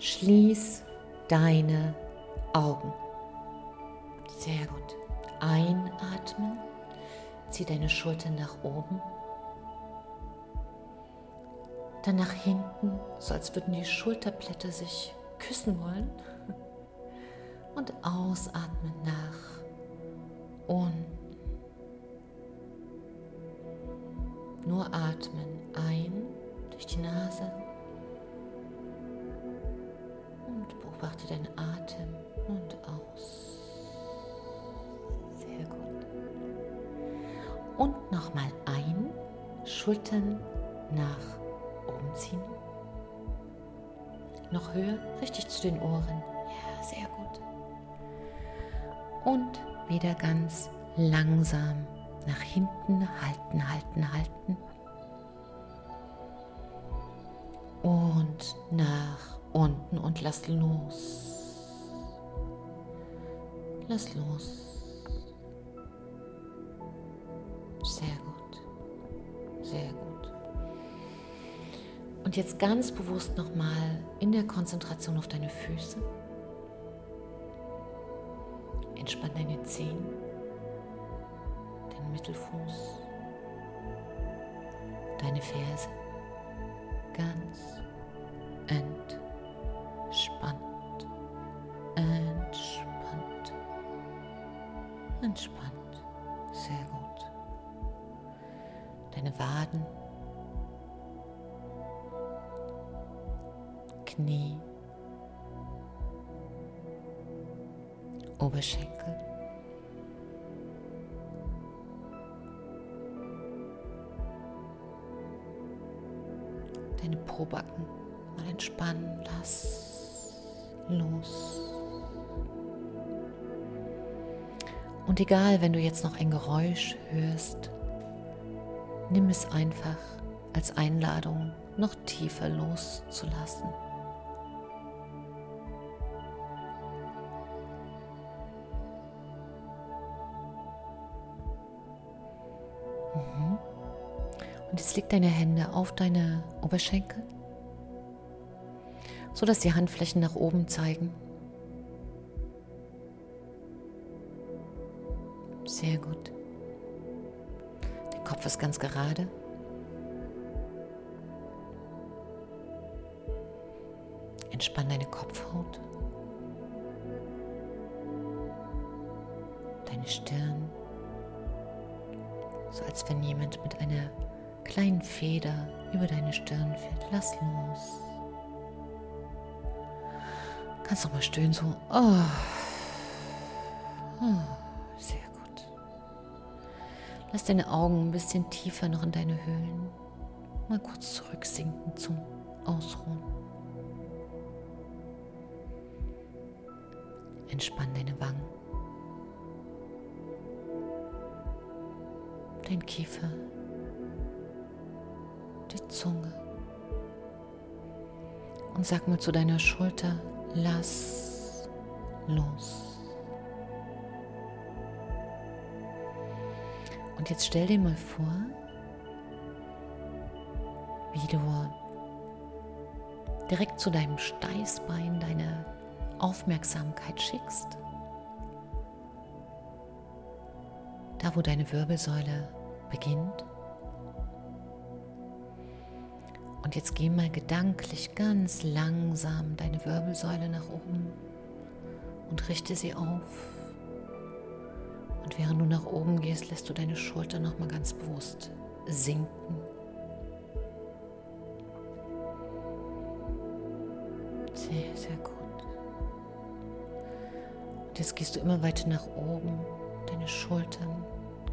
Schließ deine Augen. Sehr gut. Einatmen. Zieh deine Schultern nach oben. Dann nach hinten, so als würden die Schulterblätter sich küssen wollen. Und ausatmen nach unten. Nur atmen ein durch die Nase beobachte deinen Atem und aus. Sehr gut. Und nochmal ein, Schultern nach oben ziehen. Noch höher, richtig zu den Ohren. Ja, sehr gut. Und wieder ganz langsam nach hinten halten, halten, halten. Und nach unten und lass los. Lass los. Sehr gut. Sehr gut. Und jetzt ganz bewusst nochmal in der Konzentration auf deine Füße. Entspann deine Zehen, den Mittelfuß, deine Ferse. Ganz entspannt, entspannt, entspannt. Sehr gut. Deine Waden, Knie, Oberschenkel. Deine Probacken mal entspannen, lass los. Und egal, wenn du jetzt noch ein Geräusch hörst, nimm es einfach als Einladung, noch tiefer loszulassen. Mhm. Und jetzt leg deine Hände auf deine Oberschenkel, sodass die Handflächen nach oben zeigen. Sehr gut. Der Kopf ist ganz gerade. Entspann deine Kopfhaut, deine Stirn, so als wenn jemand mit einer kleinen Feder über deine Stirn fährt. Lass los. Kannst noch mal stöhnen, so. Oh. oh. Sehr gut. Lass deine Augen ein bisschen tiefer noch in deine Höhlen. Mal kurz zurücksinken zum Ausruhen. Entspann deine Wangen. Dein Kiefer die Zunge. Und sag mal zu deiner Schulter, lass los. Und jetzt stell dir mal vor, wie du direkt zu deinem Steißbein deine Aufmerksamkeit schickst. Da, wo deine Wirbelsäule beginnt Und jetzt geh mal gedanklich ganz langsam deine Wirbelsäule nach oben und richte sie auf. Und während du nach oben gehst, lässt du deine Schulter noch mal ganz bewusst sinken. Sehr, sehr gut. Und jetzt gehst du immer weiter nach oben. Deine Schultern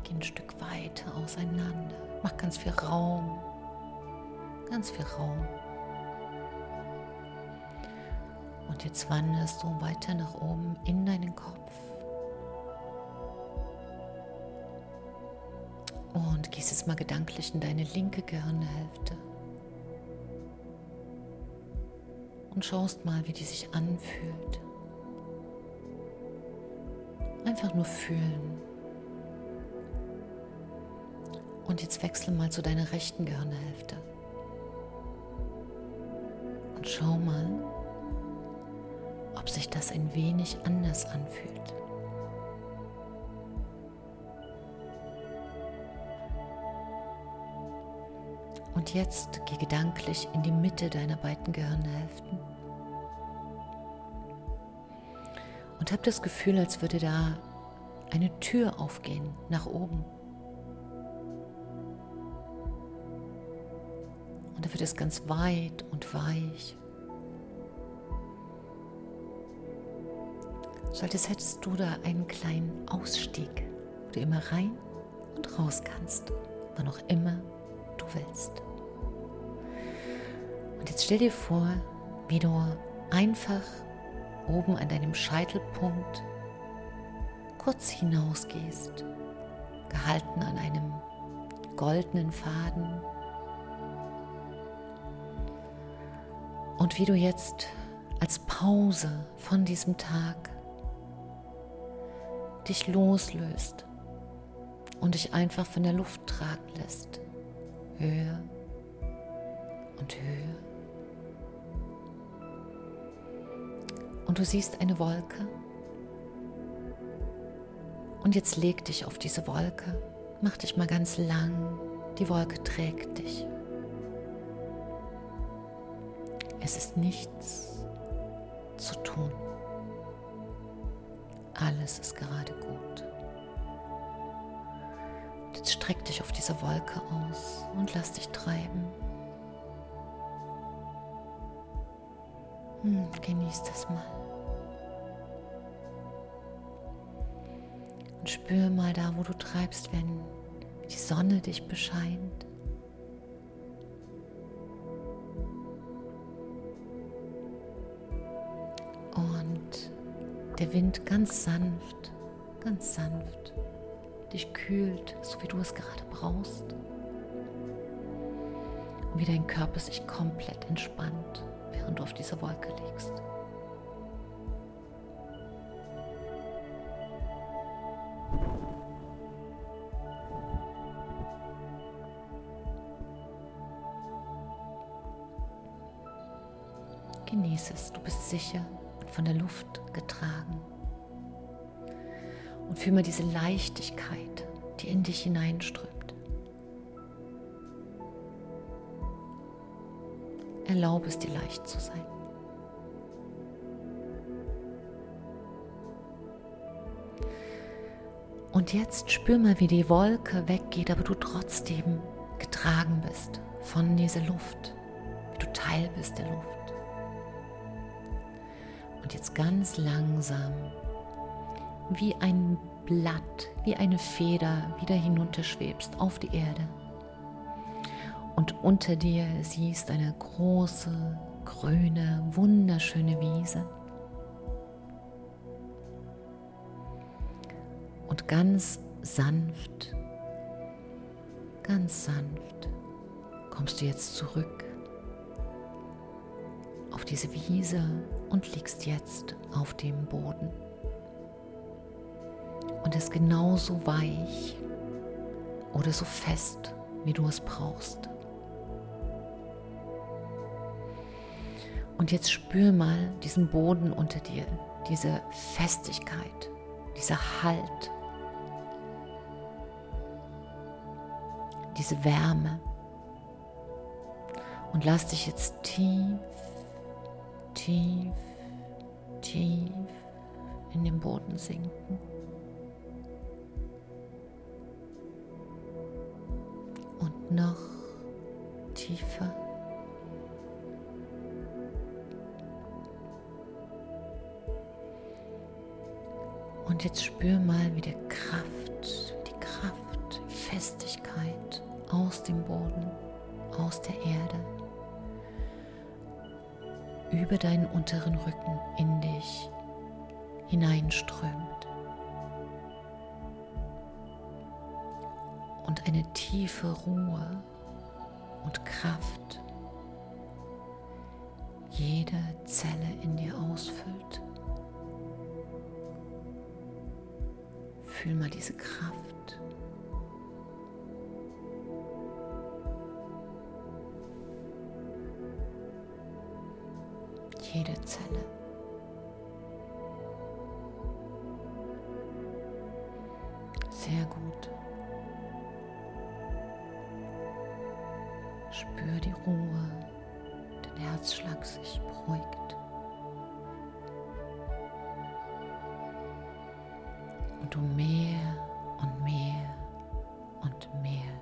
gehen ein Stück weiter auseinander. Mach ganz viel Raum ganz viel Raum. Und jetzt wanderst du weiter nach oben in deinen Kopf. Und gehst jetzt mal gedanklich in deine linke Gehirnhälfte. Und schaust mal, wie die sich anfühlt. Einfach nur fühlen. Und jetzt wechsle mal zu deiner rechten Gehirnhälfte. Schau mal, ob sich das ein wenig anders anfühlt. Und jetzt geh gedanklich in die Mitte deiner beiden Gehirnhälften und hab das Gefühl, als würde da eine Tür aufgehen nach oben. Und da wird es ganz weit und weich. So als hättest du da einen kleinen Ausstieg, wo du immer rein und raus kannst, wann auch immer du willst. Und jetzt stell dir vor, wie du einfach oben an deinem Scheitelpunkt kurz hinausgehst, gehalten an einem goldenen Faden. Und wie du jetzt als Pause von diesem Tag dich loslöst und dich einfach von der Luft tragen lässt. Höher und höher. Und du siehst eine Wolke. Und jetzt leg dich auf diese Wolke. Mach dich mal ganz lang. Die Wolke trägt dich. Es ist nichts zu tun. Alles ist gerade gut. Jetzt streck dich auf diese Wolke aus und lass dich treiben. Hm, genieß das mal. Und spür mal da, wo du treibst, wenn die Sonne dich bescheint. Der Wind ganz sanft, ganz sanft dich kühlt, so wie du es gerade brauchst. Und wie dein Körper sich komplett entspannt während du auf dieser Wolke liegst. Genieße es, du bist sicher und von der Luft Und fühl mal diese Leichtigkeit, die in dich hineinströmt. Erlaube es dir leicht zu sein. Und jetzt spür mal, wie die Wolke weggeht, aber du trotzdem getragen bist von dieser Luft, wie du Teil bist der Luft. Und jetzt ganz langsam, wie ein Blatt, wie eine Feder wieder hinunterschwebst auf die Erde und unter dir siehst eine große, grüne, wunderschöne Wiese. Und ganz sanft, ganz sanft kommst du jetzt zurück auf diese Wiese und liegst jetzt auf dem Boden. Und ist genauso weich oder so fest, wie du es brauchst. Und jetzt spür mal diesen Boden unter dir, diese Festigkeit, dieser Halt, diese Wärme. Und lass dich jetzt tief, tief, tief in den Boden sinken. Noch tiefer. Und jetzt spür mal, wie die Kraft, die Kraft, Festigkeit aus dem Boden, aus der Erde, über deinen unteren Rücken in dich hineinströmt. Und eine tiefe Ruhe und Kraft jede Zelle in dir ausfüllt. Fühl mal diese Kraft. Jede Zelle. Spür die Ruhe, dein Herzschlag sich beruhigt. Und du mehr und mehr und mehr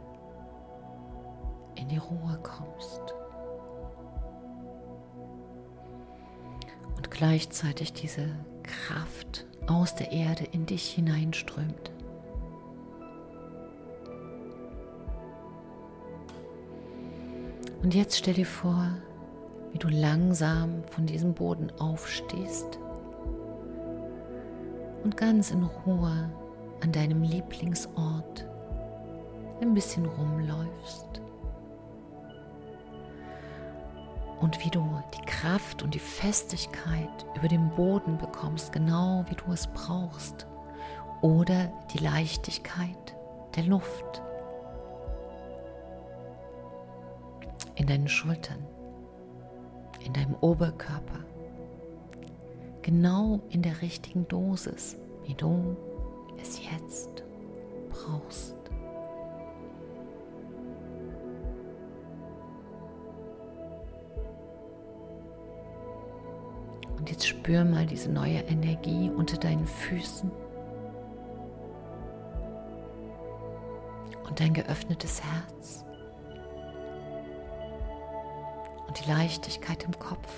in die Ruhe kommst. Und gleichzeitig diese Kraft aus der Erde in dich hineinströmt. Und jetzt stell dir vor, wie du langsam von diesem Boden aufstehst und ganz in Ruhe an deinem Lieblingsort ein bisschen rumläufst. Und wie du die Kraft und die Festigkeit über den Boden bekommst, genau wie du es brauchst. Oder die Leichtigkeit der Luft in deinen Schultern, in deinem Oberkörper. Genau in der richtigen Dosis, wie du es jetzt brauchst. Und jetzt spür mal diese neue Energie unter deinen Füßen und dein geöffnetes Herz und die Leichtigkeit im Kopf.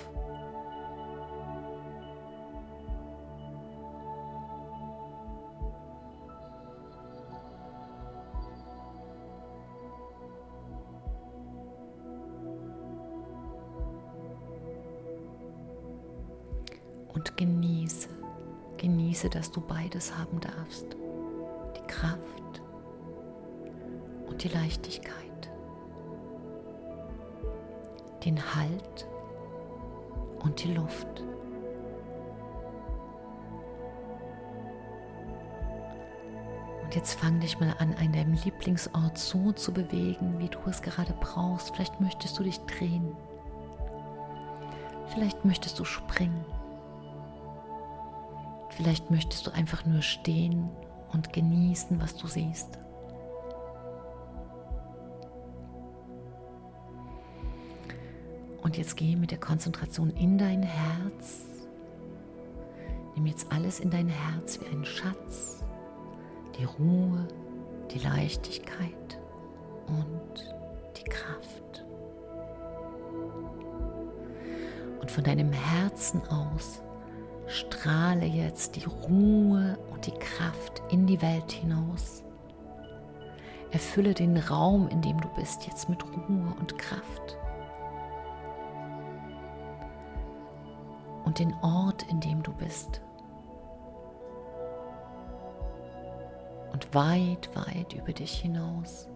und genieße, genieße, dass du beides haben darfst. Die Kraft und die Leichtigkeit. Den Halt und die Luft. Und jetzt fang dich mal an, an deinem Lieblingsort so zu bewegen, wie du es gerade brauchst. Vielleicht möchtest du dich drehen. Vielleicht möchtest du springen. Vielleicht möchtest du einfach nur stehen und genießen, was du siehst. Jetzt geh mit der Konzentration in dein Herz. Nimm jetzt alles in dein Herz wie einen Schatz. Die Ruhe, die Leichtigkeit und die Kraft. Und von deinem Herzen aus strahle jetzt die Ruhe und die Kraft in die Welt hinaus. Erfülle den Raum, in dem du bist, jetzt mit Ruhe und Kraft. Den Ort, in dem du bist. Und weit, weit über dich hinaus.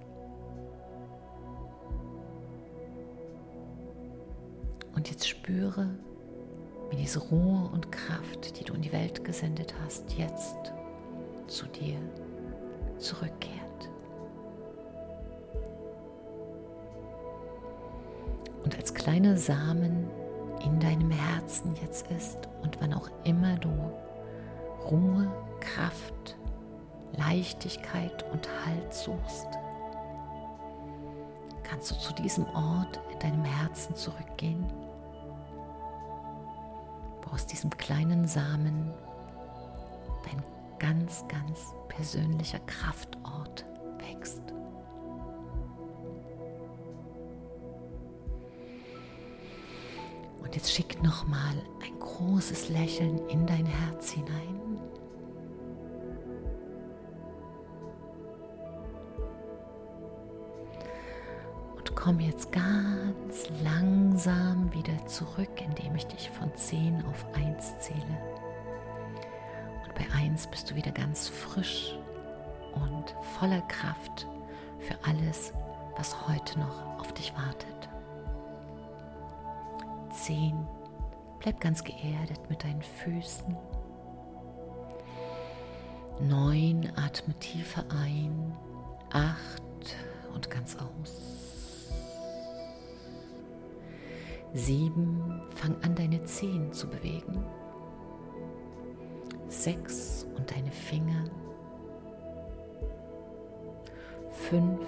Und jetzt spüre, wie diese Ruhe und Kraft, die du in die Welt gesendet hast, jetzt zu dir zurückkehrt. Und als kleine Samen in deinem Herzen jetzt ist und wann auch immer du Ruhe, Kraft, Leichtigkeit und Halt suchst, kannst du zu diesem Ort in deinem Herzen zurückgehen. Aus diesem kleinen Samen dein ganz, ganz persönlicher Kraftort Und jetzt schick nochmal ein großes Lächeln in dein Herz hinein. komm jetzt ganz langsam wieder zurück, indem ich dich von 10 auf 1 zähle. Und bei 1 bist du wieder ganz frisch und voller Kraft für alles, was heute noch auf dich wartet. 10. Bleib ganz geerdet mit deinen Füßen. 9. Atme tiefer ein. 8. Und ganz aus. Sieben, fang an deine Zehen zu bewegen. Sechs und deine Finger. fünf.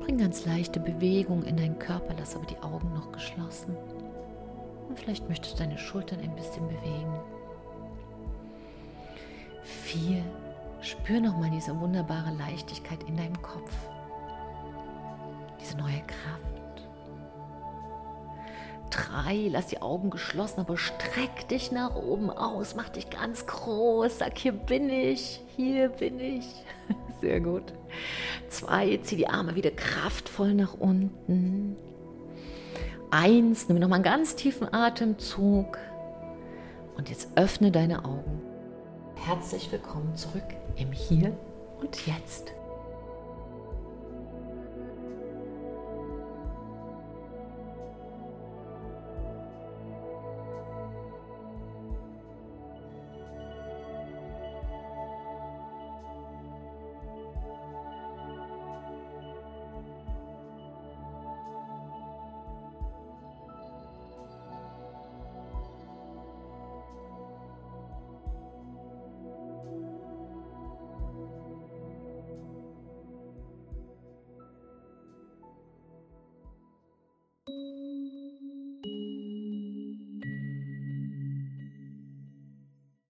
Bring ganz leichte Bewegung in deinen Körper, lass aber die Augen noch geschlossen. Und vielleicht möchtest du deine Schultern ein bisschen bewegen. Vier. Spür nochmal diese wunderbare Leichtigkeit in deinem Kopf. Diese neue Kraft. Drei, lass die Augen geschlossen, aber streck dich nach oben aus, mach dich ganz groß, sag, hier bin ich, hier bin ich. Sehr gut. Zwei, zieh die Arme wieder kraftvoll nach unten. Eins, nimm nochmal einen ganz tiefen Atemzug. Und jetzt öffne deine Augen. Herzlich willkommen zurück im Hier und Jetzt.